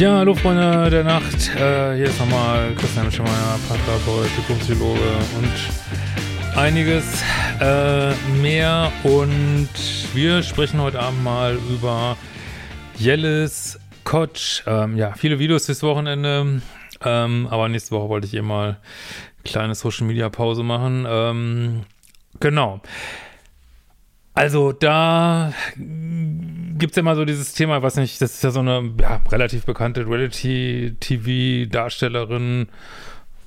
Ja, hallo Freunde der Nacht. Äh, hier ist nochmal Christian Schemeier, Paartherapeut, Diplompsychologe und einiges äh, mehr. Und wir sprechen heute Abend mal über Jellis Kotsch. Ähm, ja, viele Videos dieses Wochenende. Ähm, aber nächste Woche wollte ich hier mal kleine Social Media Pause machen. Ähm, genau. Also da gibt es ja immer so dieses Thema, weiß nicht, das ist ja so eine ja, relativ bekannte Reality-TV-Darstellerin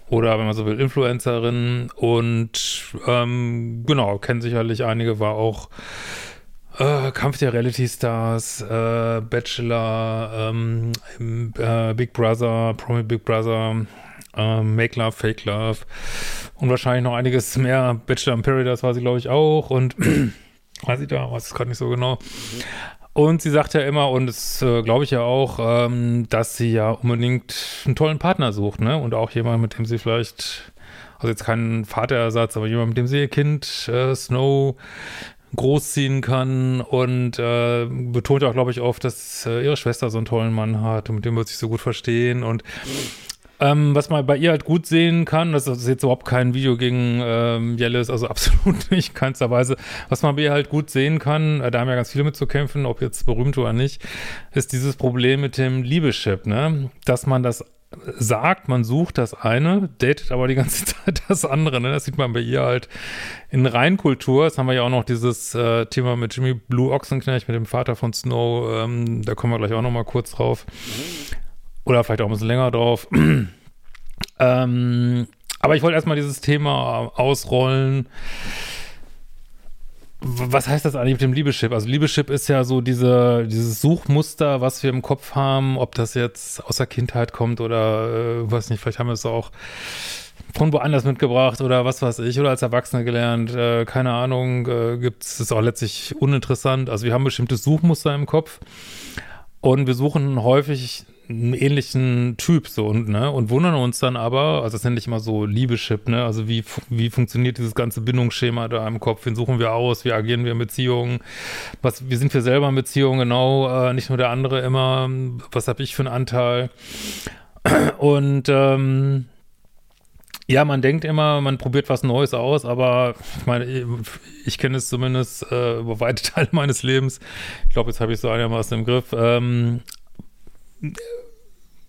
oder wenn man so will, Influencerin und ähm, genau, kennen sicherlich einige, war auch äh, Kampf der Reality-Stars, äh, Bachelor, ähm, äh, Big Brother, Promi Big Brother, ähm, Make Love, Fake Love und wahrscheinlich noch einiges mehr. Bachelor in Paradise war sie, glaube ich, auch und weiß ich da, weiß es gerade nicht so genau. Und sie sagt ja immer, und das äh, glaube ich ja auch, ähm, dass sie ja unbedingt einen tollen Partner sucht, ne? Und auch jemand, mit dem sie vielleicht, also jetzt keinen Vaterersatz, aber jemand, mit dem sie ihr Kind äh, Snow großziehen kann und äh, betont auch, glaube ich, oft, dass äh, ihre Schwester so einen tollen Mann hat und mit dem wird sich so gut verstehen und ähm, was man bei ihr halt gut sehen kann, das ist jetzt überhaupt kein Video gegen ähm, Jellis, also absolut nicht, keinster Weise. Was man bei ihr halt gut sehen kann, äh, da haben ja ganz viele mit zu kämpfen, ob jetzt berühmt oder nicht, ist dieses Problem mit dem Liebeschip, ne? Dass man das sagt, man sucht das eine, datet aber die ganze Zeit das andere. Ne? Das sieht man bei ihr halt in Reinkultur. Das haben wir ja auch noch dieses äh, Thema mit Jimmy Blue Ochsenknecht, mit dem Vater von Snow. Ähm, da kommen wir gleich auch noch mal kurz drauf. Oder vielleicht auch ein bisschen länger drauf. ähm, aber ich wollte erstmal dieses Thema ausrollen. Was heißt das eigentlich mit dem Liebeschip? Also Liebeschip ist ja so diese, dieses Suchmuster, was wir im Kopf haben, ob das jetzt aus der Kindheit kommt oder äh, weiß nicht, vielleicht haben wir es auch von woanders mitgebracht oder was weiß ich, oder als Erwachsene gelernt, äh, keine Ahnung, äh, gibt es, ist auch letztlich uninteressant. Also wir haben bestimmte Suchmuster im Kopf und wir suchen häufig einen ähnlichen Typ so und ne und wundern uns dann aber, also das nenne ich immer so Liebeschip, ne? Also wie wie funktioniert dieses ganze Bindungsschema da im Kopf? Wen suchen wir aus? Wie agieren wir in Beziehungen? Was wie sind wir selber in Beziehungen genau? Äh, nicht nur der andere immer. Was habe ich für einen Anteil? Und ähm, ja, man denkt immer, man probiert was Neues aus, aber ich meine, ich, ich kenne es zumindest äh, über weite Teile meines Lebens. Ich glaube, jetzt habe ich so einigermaßen im Griff. Ähm,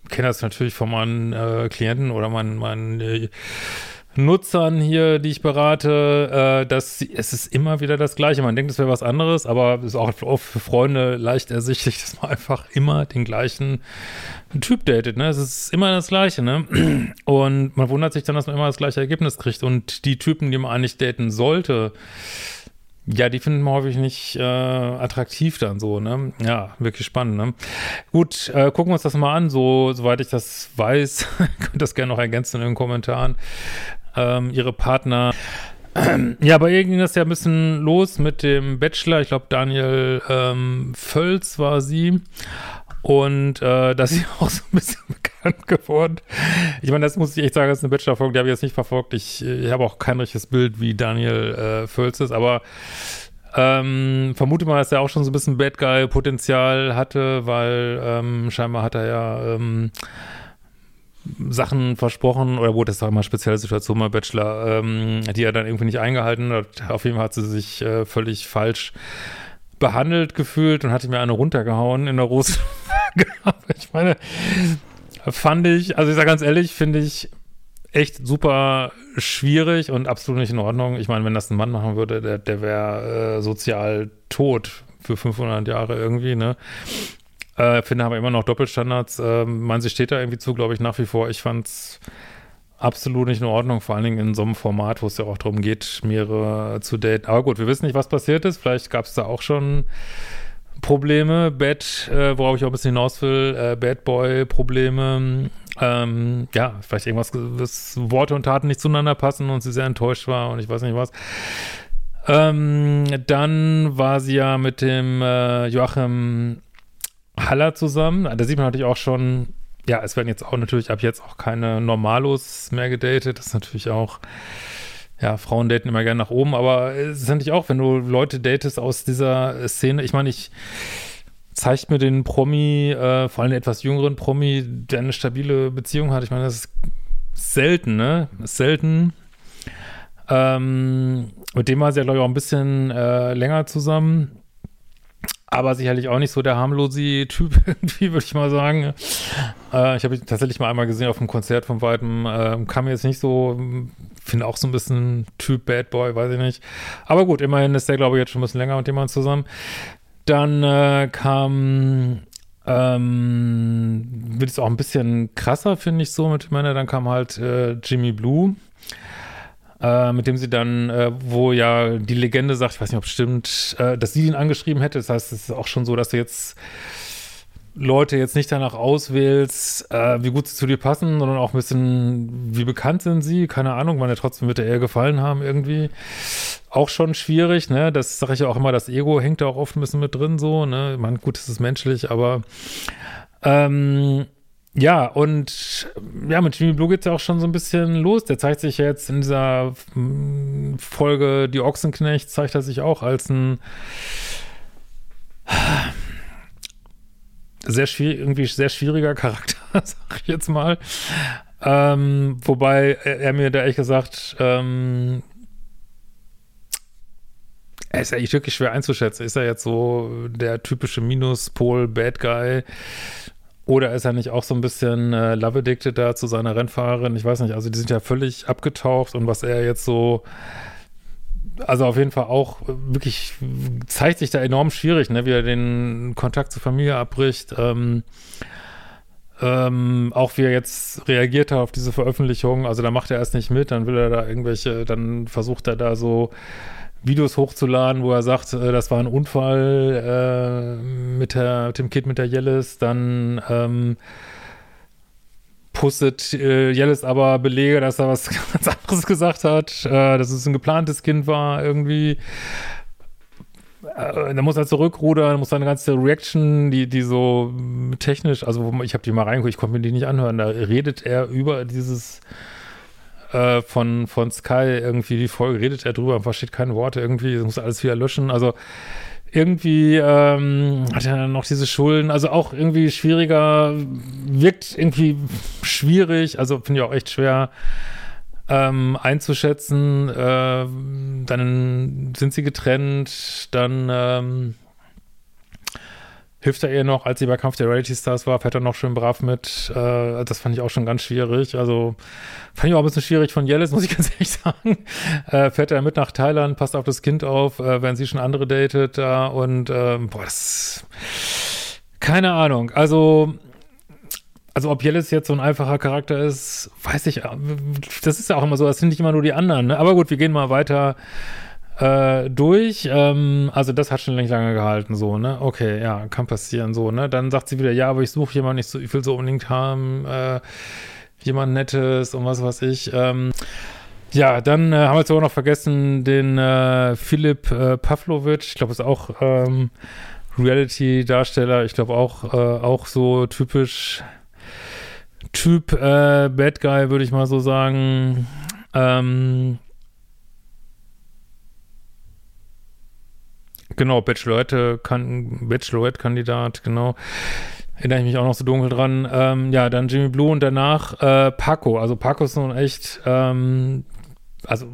kenne das natürlich von meinen äh, Klienten oder meinen, meinen äh, Nutzern hier, die ich berate, äh, dass sie, es ist immer wieder das Gleiche. Man denkt, es wäre was anderes, aber es ist auch oft für Freunde leicht ersichtlich, dass man einfach immer den gleichen Typ datet. Ne? Es ist immer das Gleiche. Ne? Und man wundert sich dann, dass man immer das gleiche Ergebnis kriegt. Und die Typen, die man eigentlich daten sollte, ja, die finden wir häufig nicht äh, attraktiv dann so, ne? Ja, wirklich spannend, ne? Gut, äh, gucken wir uns das mal an, so soweit ich das weiß, könnt das gerne noch ergänzen in den Kommentaren. Ähm, ihre Partner. Ja, bei ihr ging das ja ein bisschen los mit dem Bachelor. Ich glaube, Daniel ähm, Völz war sie. Und äh, das ist auch so ein bisschen bekannt geworden. Ich meine, das muss ich echt sagen, das ist eine Bachelor-Folge, die habe ich jetzt nicht verfolgt. Ich, ich habe auch kein richtiges Bild, wie Daniel äh, Völz ist, aber ähm, vermute mal, dass er auch schon so ein bisschen Bad Guy-Potenzial hatte, weil ähm, scheinbar hat er ja ähm, Sachen versprochen, oder wurde das auch immer spezielle Situation bei Bachelor, ähm, die er dann irgendwie nicht eingehalten hat. Auf jeden Fall hat sie sich äh, völlig falsch behandelt gefühlt und hatte mir eine runtergehauen in der Rose. ich meine, fand ich, also ich sage ganz ehrlich, finde ich echt super schwierig und absolut nicht in Ordnung. Ich meine, wenn das ein Mann machen würde, der, der wäre äh, sozial tot für 500 Jahre irgendwie, ne? Äh, finde aber immer noch Doppelstandards. Äh, man, sie steht da irgendwie zu, glaube ich, nach wie vor. Ich fand's absolut nicht in Ordnung, vor allen Dingen in so einem Format, wo es ja auch darum geht, mehrere zu daten. Aber gut, wir wissen nicht, was passiert ist. Vielleicht gab es da auch schon Probleme, Bad, äh, worauf ich auch ein bisschen hinaus will, äh, Bad Boy-Probleme. Ähm, ja, vielleicht irgendwas, dass Worte und Taten nicht zueinander passen und sie sehr enttäuscht war und ich weiß nicht was. Ähm, dann war sie ja mit dem äh, Joachim Haller zusammen. Da sieht man natürlich auch schon, ja, es werden jetzt auch natürlich ab jetzt auch keine Normalos mehr gedatet. Das ist natürlich auch, ja, Frauen daten immer gerne nach oben, aber es ist natürlich auch, wenn du Leute datest aus dieser Szene, ich meine, ich zeigt mir den Promi, äh, vor allem den etwas jüngeren Promi, der eine stabile Beziehung hat. Ich meine, das ist selten, ne? Ist selten. Ähm, mit dem war sie ja, glaube ich, auch ein bisschen äh, länger zusammen aber sicherlich auch nicht so der harmlose Typ irgendwie, würde ich mal sagen. Äh, ich habe ihn tatsächlich mal einmal gesehen auf einem Konzert von weitem. Äh, kam mir jetzt nicht so, finde auch so ein bisschen Typ Bad Boy, weiß ich nicht. Aber gut, immerhin ist der, glaube ich, jetzt schon ein bisschen länger mit jemandem zusammen. Dann äh, kam ähm, wird es auch ein bisschen krasser, finde ich so mit Männer. Dann kam halt äh, Jimmy Blue äh, mit dem sie dann, äh, wo ja die Legende sagt, ich weiß nicht, ob es stimmt, äh, dass sie ihn angeschrieben hätte. Das heißt, es ist auch schon so, dass du jetzt Leute jetzt nicht danach auswählst, äh, wie gut sie zu dir passen, sondern auch ein bisschen, wie bekannt sind sie, keine Ahnung, wann er trotzdem wird er eher gefallen haben irgendwie. Auch schon schwierig, ne? Das sage ich ja auch immer, das Ego hängt da auch oft ein bisschen mit drin, so, ne? Man, gut, es ist menschlich, aber ähm, ja, und ja, mit Jimmy Blue geht es ja auch schon so ein bisschen los. Der zeigt sich jetzt in dieser hm, Folge Die Ochsenknecht, zeigt er sich auch als ein sehr schwierig, irgendwie sehr schwieriger Charakter, sag ich jetzt mal. Ähm, wobei er, er, mir da ehrlich gesagt, ähm, er ist eigentlich wirklich schwer einzuschätzen. Ist er jetzt so der typische Minuspol-Bad Guy? Oder ist er nicht auch so ein bisschen äh, Love Addicted da zu seiner Rennfahrerin? Ich weiß nicht, also die sind ja völlig abgetaucht und was er jetzt so, also auf jeden Fall auch wirklich zeigt sich da enorm schwierig, ne, wie er den Kontakt zur Familie abbricht. Ähm, ähm, auch wie er jetzt reagiert hat auf diese Veröffentlichung, also da macht er erst nicht mit, dann will er da irgendwelche, dann versucht er da so Videos hochzuladen, wo er sagt, äh, das war ein Unfall äh, mit, der, mit dem Kind mit der Jellis, dann ähm, postet äh, Jellis aber Belege, dass er was ganz anderes gesagt hat, äh, dass es ein geplantes Kind war irgendwie. Äh, da muss er zurückrudern, muss seine ganze Reaction, die, die so technisch, also ich habe die mal reingeguckt, ich konnte mir die nicht anhören, da redet er über dieses äh, von, von Sky irgendwie die Folge, redet er drüber, versteht keine Worte irgendwie, muss alles wieder löschen. Also irgendwie ähm, hat er dann noch diese Schulden, also auch irgendwie schwieriger, wirkt irgendwie schwierig, also finde ich auch echt schwer ähm, einzuschätzen. Äh, dann sind sie getrennt, dann ähm, hilft er ihr noch, als sie bei Kampf der Reality Stars war, fährt er noch schön brav mit. Äh, das fand ich auch schon ganz schwierig. Also fand ich auch ein bisschen schwierig von Jellis, muss ich ganz ehrlich sagen. Äh, fährt er mit nach Thailand, passt auf das Kind auf, äh, während sie schon andere datet da und ähm, boah, das keine Ahnung. Also also ob Jellis jetzt so ein einfacher Charakter ist, weiß ich. Das ist ja auch immer so, das sind nicht immer nur die anderen. Ne? Aber gut, wir gehen mal weiter äh, durch. Ähm, also das hat schon nicht lange gehalten, so, ne? Okay, ja, kann passieren, so, ne? Dann sagt sie wieder, ja, aber ich suche jemanden, ich, so, ich will so unbedingt haben, äh, jemand Nettes und was weiß ich. Ähm, ja, dann äh, haben wir jetzt auch noch vergessen, den äh, Philipp äh, Pavlovic, ich glaube, ist auch ähm, Reality-Darsteller, ich glaube auch, äh, auch so typisch Typ äh, Bad Guy, würde ich mal so sagen. Ähm, Genau, Bachelorette, kan Bachelorette-Kandidat, genau. Erinnere ich mich auch noch so dunkel dran. Ähm, ja, dann Jimmy Blue und danach äh, Paco. Also Paco ist nun echt, ähm, also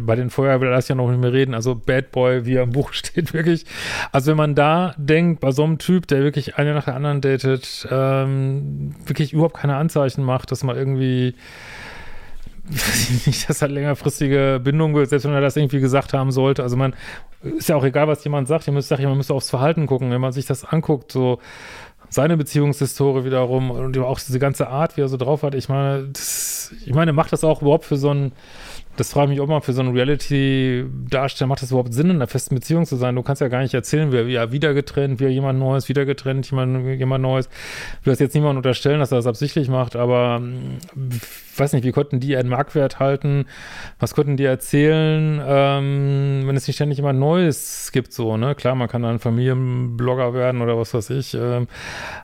bei den Feuer will das ja noch nicht mehr reden. Also Bad Boy, wie er im Buch steht, wirklich. Also wenn man da denkt, bei so einem Typ, der wirklich eine nach der anderen datet, ähm, wirklich überhaupt keine Anzeichen macht, dass man irgendwie nicht, dass er längerfristige Bindung selbst wenn er das irgendwie gesagt haben sollte. Also man, ist ja auch egal, was jemand sagt, ihr müsst, sag ich, man müsste aufs Verhalten gucken, wenn man sich das anguckt, so seine Beziehungshistorie wiederum und auch diese ganze Art, wie er so drauf hat. Ich meine, das, ich meine, macht das auch überhaupt für so ein das frage ich mich auch mal, für so einen Reality-Darsteller macht das überhaupt Sinn, in einer festen Beziehung zu sein? Du kannst ja gar nicht erzählen, wie er wieder getrennt, wie er jemand Neues, wieder getrennt, jemand, jemand Neues. Ich will das jetzt niemand unterstellen, dass er das absichtlich macht, aber weiß nicht, wie konnten die einen Marktwert halten? Was konnten die erzählen, ähm, wenn es nicht ständig immer Neues gibt, so, ne? Klar, man kann dann Familienblogger werden oder was weiß ich, ähm,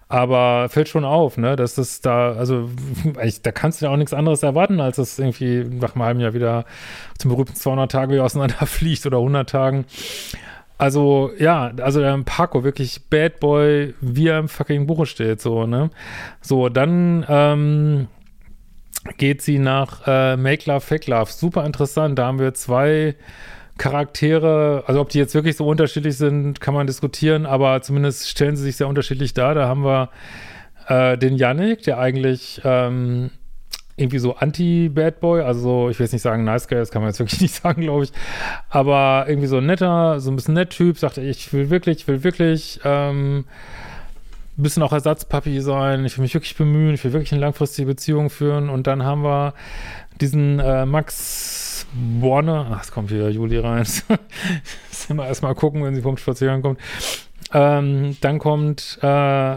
aber fällt schon auf, ne, dass das da, also, ich, da kannst du ja auch nichts anderes erwarten, als dass irgendwie nach einem halben Jahr wieder zum berühmten 200 Tage wieder auseinanderfliegt oder 100 Tagen. Also, ja, also der Paco, wirklich Bad Boy, wie er im fucking Buche steht, so, ne? So, dann, ähm, geht sie nach äh, Make Love, Fake Love. Super interessant. Da haben wir zwei Charaktere, also ob die jetzt wirklich so unterschiedlich sind, kann man diskutieren, aber zumindest stellen sie sich sehr unterschiedlich dar. Da haben wir äh, den Yannick, der eigentlich ähm, irgendwie so anti-Bad Boy, also ich will jetzt nicht sagen Nice Guy, das kann man jetzt wirklich nicht sagen, glaube ich, aber irgendwie so ein netter, so ein bisschen nett Typ, sagt, ich will wirklich, ich will wirklich ähm, ein bisschen auch Ersatzpapi sein, ich will mich wirklich bemühen, ich will wirklich eine langfristige Beziehung führen. Und dann haben wir diesen äh, Max Warner, ach, es kommt wieder Juli rein. Müssen wir erstmal gucken, wenn sie vom Spaziergang kommt. Ähm, dann kommt, äh,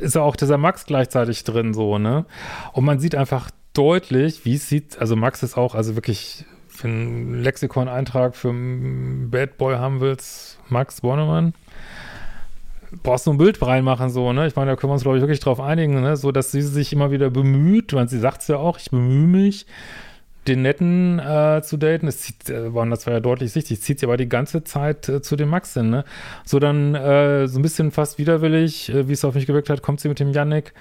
ist auch dieser Max gleichzeitig drin, so, ne? Und man sieht einfach deutlich, wie es sieht, also Max ist auch, also wirklich, für einen Lexikon-Eintrag für Bad Boy haben willst, Max Bornemann, brauchst du ein Bild reinmachen, so, ne? Ich meine, da können wir uns, glaube ich, wirklich drauf einigen, ne? So, dass sie sich immer wieder bemüht, weil sie sagt es ja auch, ich bemühe mich, den Netten äh, zu daten. Das zieht, äh, das war ja deutlich sichtlich, zieht sie aber die ganze Zeit äh, zu dem Max hin, ne? So dann äh, so ein bisschen fast widerwillig, äh, wie es auf mich gewirkt hat, kommt sie mit dem Yannick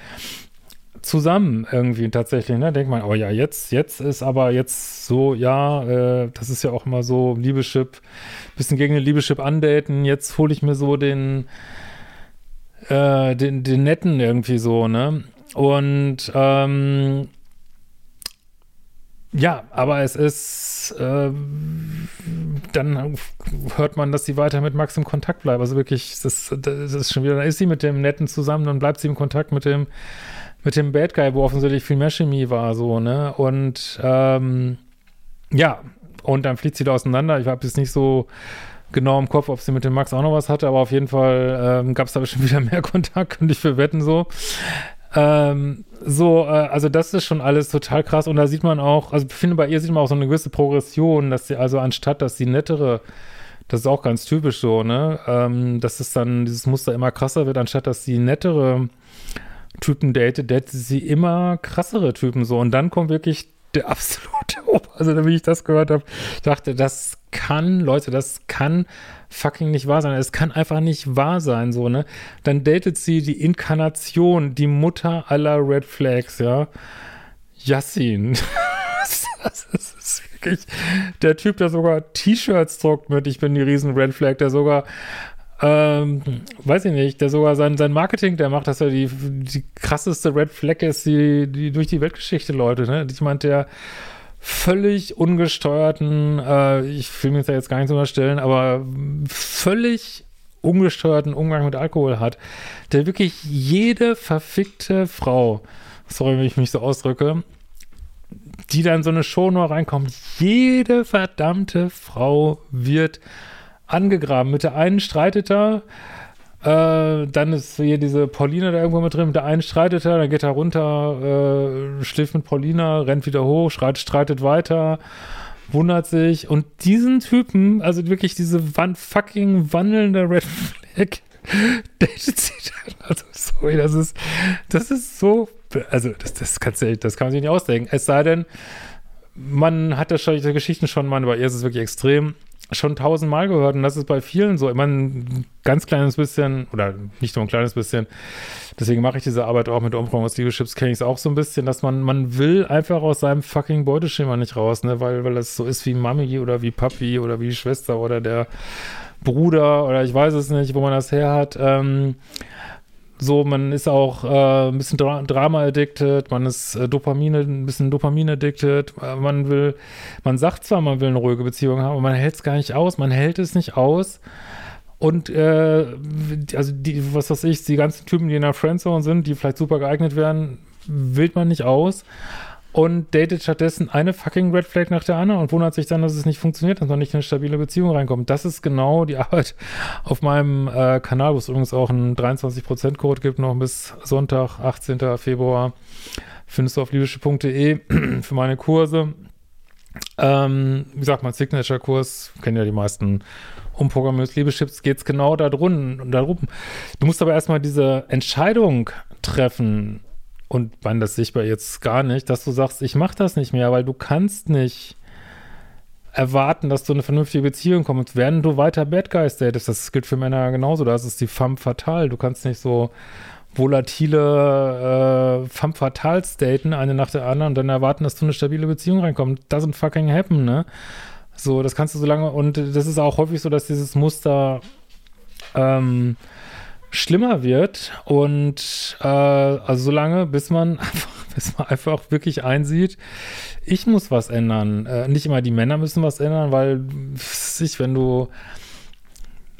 zusammen irgendwie tatsächlich, ne? Denkt man, oh ja, jetzt, jetzt ist aber jetzt so, ja, äh, das ist ja auch immer so Liebeschip, bisschen gegen den Liebeschip andaten, jetzt hole ich mir so den äh, den, den netten irgendwie so, ne? Und ähm, ja, aber es ist, äh, dann hört man, dass sie weiter mit Max im Kontakt bleibt. Also wirklich, das, das ist schon wieder, dann ist sie mit dem Netten zusammen, dann bleibt sie im Kontakt mit dem, mit dem Bad Guy, wo offensichtlich viel mehr Chemie war, so, ne? Und ähm, ja, und dann fliegt sie da auseinander. Ich habe jetzt nicht so genau im Kopf, ob sie mit dem Max auch noch was hatte, aber auf jeden Fall ähm, gab es da bestimmt wieder mehr Kontakt, könnte ich für wetten so. Ähm, so, äh, also das ist schon alles total krass und da sieht man auch, also ich finde bei ihr sieht man auch so eine gewisse Progression, dass sie also anstatt, dass sie nettere, das ist auch ganz typisch so, ne, ähm, dass es dann dieses Muster immer krasser wird, anstatt dass sie nettere Typen datet, datet sie immer krassere Typen so und dann kommt wirklich der absolute Ober. Also, wie ich das gehört habe, dachte, das kann, Leute, das kann fucking nicht wahr sein. Es kann einfach nicht wahr sein, so, ne? Dann datet sie die Inkarnation, die Mutter aller Red Flags, ja. Yassin. das ist wirklich der Typ, der sogar T-Shirts druckt mit Ich bin die riesen Red Flag, der sogar ähm, weiß ich nicht, der sogar sein, sein Marketing, der macht, dass er die, die krasseste Red Flag ist, die, die durch die Weltgeschichte läuft, ne? Ich meinte, der völlig ungesteuerten, äh, ich will mir ja jetzt gar nicht so unterstellen, aber völlig ungesteuerten Umgang mit Alkohol hat, der wirklich jede verfickte Frau, sorry, wenn ich mich so ausdrücke, die dann so eine Show nur reinkommt, jede verdammte Frau wird angegraben. Mit der einen streitet er, äh, dann ist hier diese Paulina da irgendwo mit drin. Mit der einen streitet er, dann geht er runter, äh, schläft mit Paulina, rennt wieder hoch, schreit, streitet weiter, wundert sich. Und diesen Typen, also wirklich diese wan fucking wandelnde Red Flag, datet sie dann. Also, sorry, das ist, das ist so, also, das, das, kannst du, das kann man sich nicht ausdenken. Es sei denn, man hat das schon, diese Geschichten schon mal, aber ihr ist es wirklich extrem schon tausendmal gehört und das ist bei vielen so immer ein ganz kleines bisschen oder nicht nur ein kleines bisschen. Deswegen mache ich diese Arbeit auch mit Umfragen aus Leaderships, kenne ich es auch so ein bisschen, dass man, man will einfach aus seinem fucking Beuteschema nicht raus, ne, weil, weil das so ist wie Mami oder wie Papi oder wie Schwester oder der Bruder oder ich weiß es nicht, wo man das her hat. Ähm, So, man ist auch äh, ein bisschen Dra Drama-addicted, man ist äh, Dopamine, ein bisschen Dopamin-addicted, äh, man will, man sagt zwar, man will eine ruhige Beziehung haben, aber man hält es gar nicht aus, man hält es nicht aus. Und äh, also die, was weiß ich, die ganzen Typen, die in der Friendzone sind, die vielleicht super geeignet werden, wählt man nicht aus und datet stattdessen eine fucking Red Flag nach der anderen und wundert sich dann, dass es nicht funktioniert, dass man nicht in eine stabile Beziehung reinkommt. Das ist genau die Arbeit auf meinem äh, Kanal, wo es übrigens auch einen 23%-Code gibt, noch bis Sonntag, 18. Februar. Findest du auf libysche.de für meine Kurse. Ähm, wie gesagt, mein Signature-Kurs, kennen ja die meisten umprogrammiertes Liebeschips, geht es genau darum, darum. Du musst aber erstmal diese Entscheidung treffen, und man das sichtbar jetzt gar nicht, dass du sagst, ich mache das nicht mehr, weil du kannst nicht erwarten, dass du eine vernünftige Beziehung kommst, während du weiter Bad Guys datest. Das gilt für Männer genauso. Das ist die femme fatale. Du kannst nicht so volatile äh, femme fatales daten, eine nach der anderen und dann erwarten, dass du eine stabile Beziehung reinkommst. Doesn't fucking happen, ne? So, das kannst du so lange und das ist auch häufig so, dass dieses Muster ähm, schlimmer wird und äh, also so lange, bis man einfach, bis man einfach wirklich einsieht, ich muss was ändern. Äh, nicht immer die Männer müssen was ändern, weil sich, wenn du,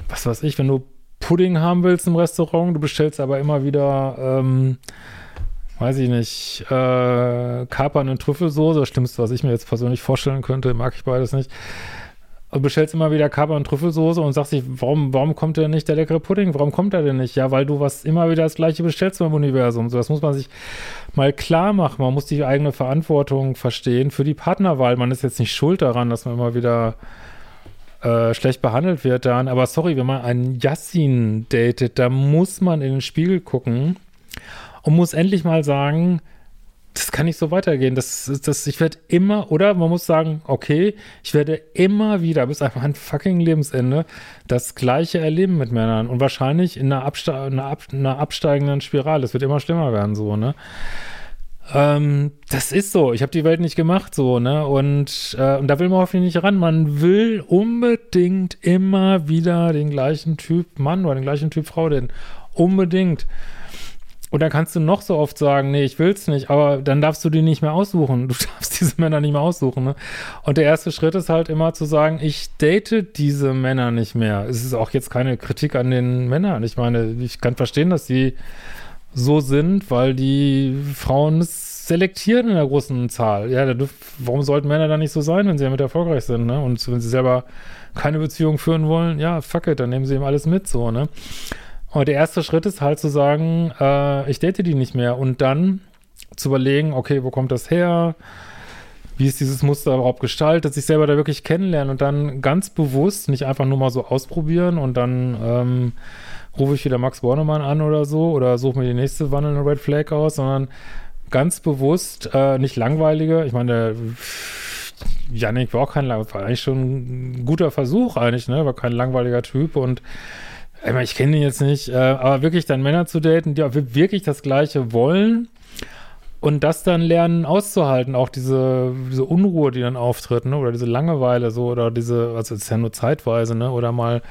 was weiß ich, wenn du Pudding haben willst im Restaurant, du bestellst aber immer wieder, ähm, weiß ich nicht, äh, Kapern und Trüffelsoße, das Schlimmste, was ich mir jetzt persönlich vorstellen könnte, mag ich beides nicht und bestellst immer wieder Kaber und Trüffelsoße und sagst dich, warum, warum kommt denn nicht der leckere Pudding? Warum kommt er denn nicht? Ja, weil du was immer wieder das gleiche bestellst beim Universum. So, das muss man sich mal klar machen. Man muss die eigene Verantwortung verstehen für die Partnerwahl. Man ist jetzt nicht schuld daran, dass man immer wieder äh, schlecht behandelt wird dann. Aber sorry, wenn man einen Yassin datet, da muss man in den Spiegel gucken und muss endlich mal sagen, das kann nicht so weitergehen. Das, das, ich werde immer, oder man muss sagen, okay, ich werde immer wieder bis einfach ein fucking Lebensende das Gleiche erleben mit Männern und wahrscheinlich in einer, Abste einer, Ab einer absteigenden Spirale. Es wird immer schlimmer werden, so, ne? Ähm, das ist so. Ich habe die Welt nicht gemacht, so, ne? Und, äh, und da will man hoffentlich nicht ran. Man will unbedingt immer wieder den gleichen Typ Mann oder den gleichen Typ Frau, denn unbedingt. Und dann kannst du noch so oft sagen, nee, ich will's nicht, aber dann darfst du die nicht mehr aussuchen. Du darfst diese Männer nicht mehr aussuchen. Ne? Und der erste Schritt ist halt immer zu sagen, ich date diese Männer nicht mehr. Es ist auch jetzt keine Kritik an den Männern. Ich meine, ich kann verstehen, dass die so sind, weil die Frauen es selektieren in der großen Zahl. Ja, warum sollten Männer da nicht so sein, wenn sie damit erfolgreich sind, ne? Und wenn sie selber keine Beziehung führen wollen, ja, fuck it, dann nehmen sie eben alles mit, so, ne? Und der erste Schritt ist halt zu sagen, äh, ich date die nicht mehr und dann zu überlegen, okay, wo kommt das her? Wie ist dieses Muster überhaupt gestaltet? Sich selber da wirklich kennenlernen und dann ganz bewusst nicht einfach nur mal so ausprobieren und dann ähm, rufe ich wieder Max Bornemann an oder so oder suche mir die nächste wandelnde Red Flag aus, sondern ganz bewusst, äh, nicht langweilige. Ich meine, Janik war auch kein, war eigentlich schon ein guter Versuch eigentlich, ne? War kein langweiliger Typ und ich kenne ihn jetzt nicht, äh, aber wirklich dann Männer zu daten, die wirklich das Gleiche wollen und das dann lernen auszuhalten, auch diese, diese Unruhe, die dann auftritt, ne? oder diese Langeweile so, oder diese, also es ist ja nur zeitweise, ne, oder mal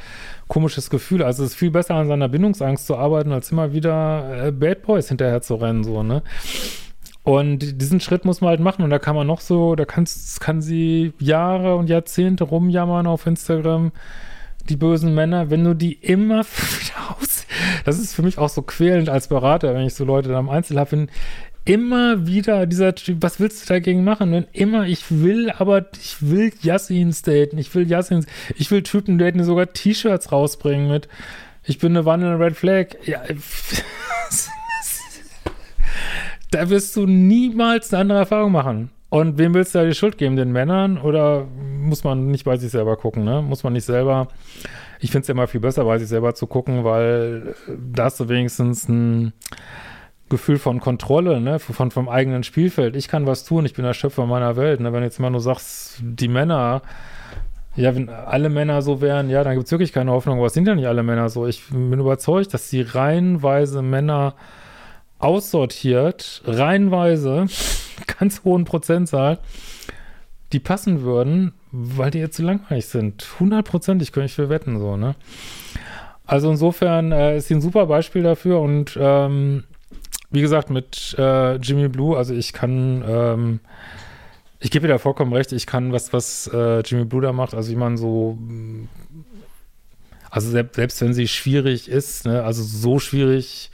komisches Gefühl. Also es ist viel besser an seiner Bindungsangst zu arbeiten, als immer wieder äh, Bad Boys hinterher zu rennen, so, ne. Und diesen Schritt muss man halt machen und da kann man noch so, da kann sie Jahre und Jahrzehnte rumjammern auf Instagram, die bösen Männer, wenn du die immer aus. Das ist für mich auch so quälend als Berater, wenn ich so Leute dann im Einzel habe, wenn immer wieder dieser Typ, was willst du dagegen machen? Wenn immer, ich will, aber ich will Yassins daten, ich will Yassins, ich will Typen daten, die sogar T-Shirts rausbringen mit, ich bin eine wandelnde Red Flag. Ja, da wirst du niemals eine andere Erfahrung machen. Und wem willst du da die Schuld geben? Den Männern? Oder muss man nicht bei sich selber gucken, ne? Muss man nicht selber. Ich finde es immer viel besser, bei sich selber zu gucken, weil da hast du wenigstens ein Gefühl von Kontrolle, ne? Von, vom eigenen Spielfeld. Ich kann was tun, ich bin der Schöpfer meiner Welt. Ne? Wenn jetzt immer nur sagst, die Männer, ja, wenn alle Männer so wären, ja, dann gibt es wirklich keine Hoffnung. Aber es sind ja nicht alle Männer so. Ich bin überzeugt, dass die reihenweise Männer aussortiert, reihenweise, ganz hohen Prozentzahl, die passen würden, weil die jetzt zu langweilig sind. Hundertprozentig könnte ich für wetten, so, ne? Also insofern äh, ist sie ein super Beispiel dafür und ähm, wie gesagt, mit äh, Jimmy Blue, also ich kann, ähm, ich gebe dir da vollkommen recht, ich kann was, was äh, Jimmy Blue da macht, also wie man so, also selbst, selbst wenn sie schwierig ist, ne, also so schwierig,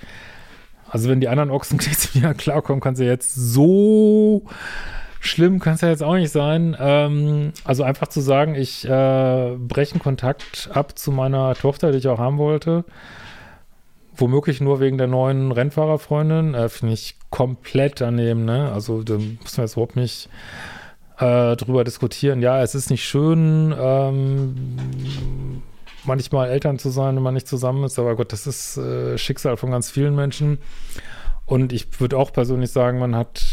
also wenn die anderen Ochsenknechte wieder klarkommen, kann sie jetzt so schlimm kann es ja jetzt auch nicht sein. Ähm, also einfach zu sagen, ich äh, breche Kontakt ab zu meiner Tochter, die ich auch haben wollte. Womöglich nur wegen der neuen Rennfahrerfreundin. Äh, Finde ich komplett daneben, ne? Also da müssen wir jetzt überhaupt nicht äh, drüber diskutieren. Ja, es ist nicht schön, ähm, manchmal Eltern zu sein, wenn man nicht zusammen ist, aber Gott, das ist äh, Schicksal von ganz vielen Menschen. Und ich würde auch persönlich sagen, man hat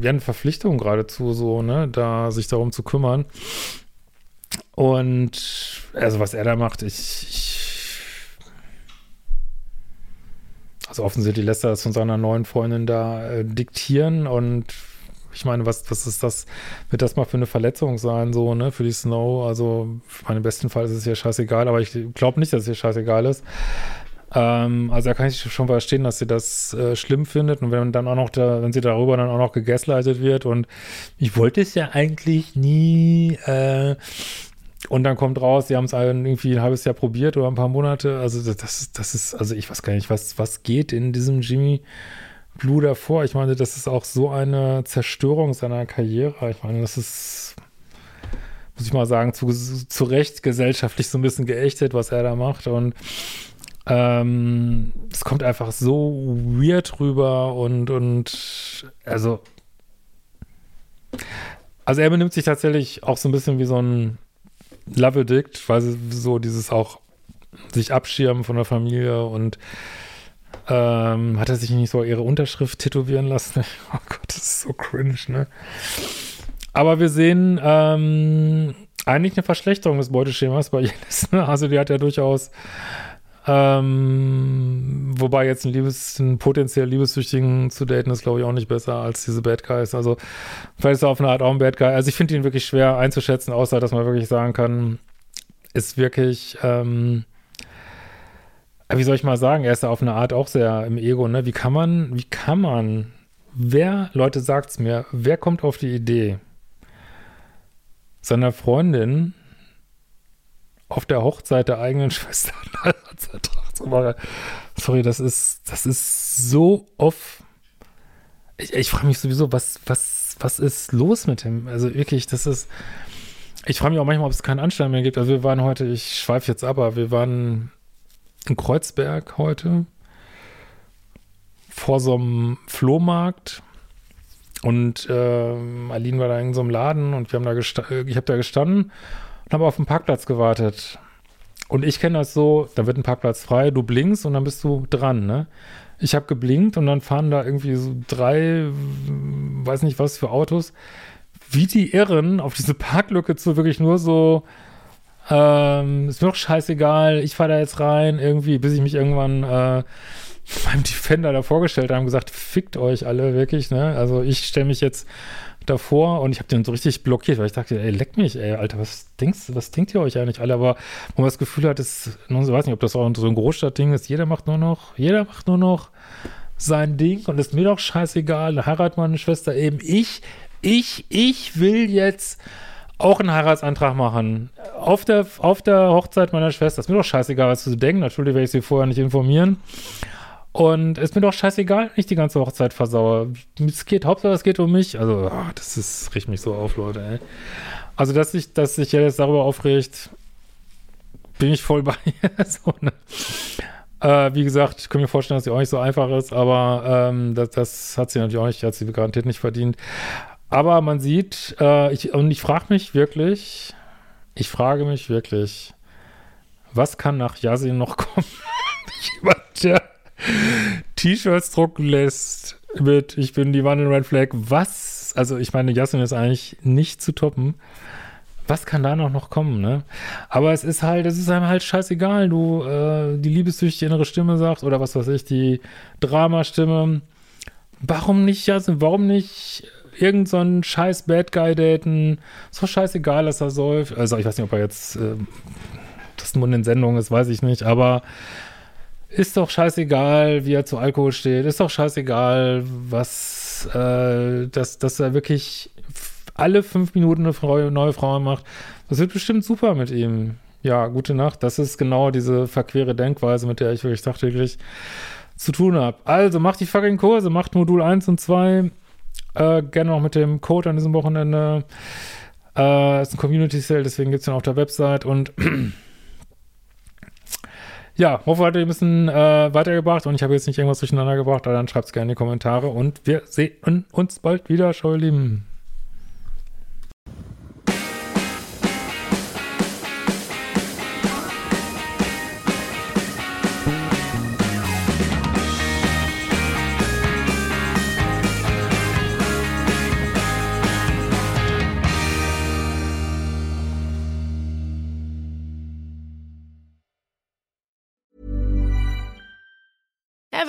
ja eine Verpflichtung geradezu, so, ne, da sich darum zu kümmern. Und also was er da macht, ich, ich also offensichtlich lässt er das von seiner neuen Freundin da äh, diktieren und ich meine, was, was ist das, wird das mal für eine Verletzung sein, so, ne, für die Snow? Also, für meinen besten Fall ist es ja scheißegal, aber ich glaube nicht, dass es ihr scheißegal ist. Ähm, also da kann ich schon verstehen, dass sie das äh, schlimm findet und wenn dann auch noch da, wenn sie darüber dann auch noch gegaslightet wird und ich wollte es ja eigentlich nie äh, und dann kommt raus, sie haben es irgendwie ein halbes Jahr probiert oder ein paar Monate. Also das, das ist, also ich weiß gar nicht, was, was geht in diesem Jimmy Blue davor. Ich meine, das ist auch so eine Zerstörung seiner Karriere. Ich meine, das ist, muss ich mal sagen, zu, zu Recht gesellschaftlich so ein bisschen geächtet, was er da macht. Und ähm, es kommt einfach so weird rüber und, und also, also er benimmt sich tatsächlich auch so ein bisschen wie so ein Love Addict, weil so dieses auch sich abschirmen von der Familie und ähm, hat er sich nicht so ihre Unterschrift tätowieren lassen? Oh Gott, das ist so cringe, ne? Aber wir sehen ähm, eigentlich eine Verschlechterung des Beuteschemas bei Jelis. Ne? Also die hat ja durchaus ähm, wobei jetzt ein Liebes, einen potenziell Liebessüchtigen zu daten ist, glaube ich, auch nicht besser als diese Bad Guys. Also vielleicht ist er auf eine Art auch ein Bad Guy. Also ich finde ihn wirklich schwer einzuschätzen, außer dass man wirklich sagen kann, ist wirklich, ähm, wie soll ich mal sagen, er ist ja auf eine Art auch sehr im Ego, ne? Wie kann man, wie kann man, wer, Leute, sagt's mir, wer kommt auf die Idee, seiner Freundin auf der Hochzeit der eigenen Schwester einen zu machen. Sorry, das ist, das ist so off. Ich, ich frage mich sowieso, was, was, was ist los mit ihm? Also wirklich, das ist. Ich frage mich auch manchmal, ob es keinen Anstand mehr gibt. Also wir waren heute, ich schweife jetzt ab, aber wir waren in Kreuzberg heute vor so einem Flohmarkt und äh, Aline war da in so einem Laden und wir haben da ich habe da gestanden und habe auf den Parkplatz gewartet. Und ich kenne das so, da wird ein Parkplatz frei, du blinkst und dann bist du dran, ne? Ich habe geblinkt und dann fahren da irgendwie so drei, weiß nicht was für Autos, wie die Irren auf diese Parklücke zu, wirklich nur so, ähm, ist mir doch scheißegal, ich fahre da jetzt rein, irgendwie, bis ich mich irgendwann äh, beim Defender da vorgestellt habe und gesagt, fickt euch alle wirklich, ne? Also ich stelle mich jetzt davor und ich habe den so richtig blockiert, weil ich dachte, ey, leck mich, ey, Alter, was denkst, was denkt ihr euch eigentlich alle? Aber wo man das Gefühl hat, ist, ich weiß nicht, ob das auch so ein Großstadtding ist, jeder macht nur noch, jeder macht nur noch sein Ding und ist mir doch scheißegal, heiratet meine Schwester eben. Ich, ich, ich will jetzt auch einen Heiratsantrag machen. Auf der, auf der Hochzeit meiner Schwester. Ist mir doch scheißegal, was du denkst. Natürlich werde ich sie vorher nicht informieren. Und ist mir doch scheißegal, wenn ich die ganze Hochzeit versaue. Es geht, Hauptsache es geht um mich. Also, oh, das ist, riecht mich so auf, Leute, ey. Also, dass sich, dass sich jetzt darüber aufregt, bin ich voll bei so, ne? äh, wie gesagt, ich kann mir vorstellen, dass sie auch nicht so einfach ist, aber ähm, das, das, hat sie natürlich auch nicht, hat sie garantiert nicht verdient. Aber man sieht, äh, ich, und ich frage mich wirklich, ich frage mich wirklich, was kann nach Yasin noch kommen? Jemand, der T-Shirts drucken lässt mit Ich bin die in Red Flag. Was? Also, ich meine, Jasmin ist eigentlich nicht zu toppen. Was kann da noch, kommen, ne? Aber es ist halt, es ist einem halt scheißegal. Du, äh, die liebessüchtige innere Stimme sagt, oder was weiß ich, die Dramastimme. Warum nicht, Jasmin? Warum nicht irgend so einen scheiß Bad Guy daten? So scheißegal, dass er säuft. Also, ich weiß nicht, ob er jetzt. Äh, das nur in den Sendungen ist, weiß ich nicht, aber ist doch scheißegal, wie er zu Alkohol steht, ist doch scheißegal, was, äh, dass, dass er wirklich alle fünf Minuten eine Frau, neue Frau macht. Das wird bestimmt super mit ihm. Ja, gute Nacht. Das ist genau diese verquere Denkweise, mit der ich wirklich tagtäglich zu tun habe. Also macht die fucking Kurse, macht Modul 1 und 2. Äh, gerne noch mit dem Code an diesem Wochenende. Äh, ist ein Community Sale, deswegen gibt es den auf der Website und ja, hoffe, hat ihr ein bisschen äh, weitergebracht und ich habe jetzt nicht irgendwas durcheinander gebracht, aber dann schreibt es gerne in die Kommentare und wir sehen uns bald wieder, schau ihr Lieben.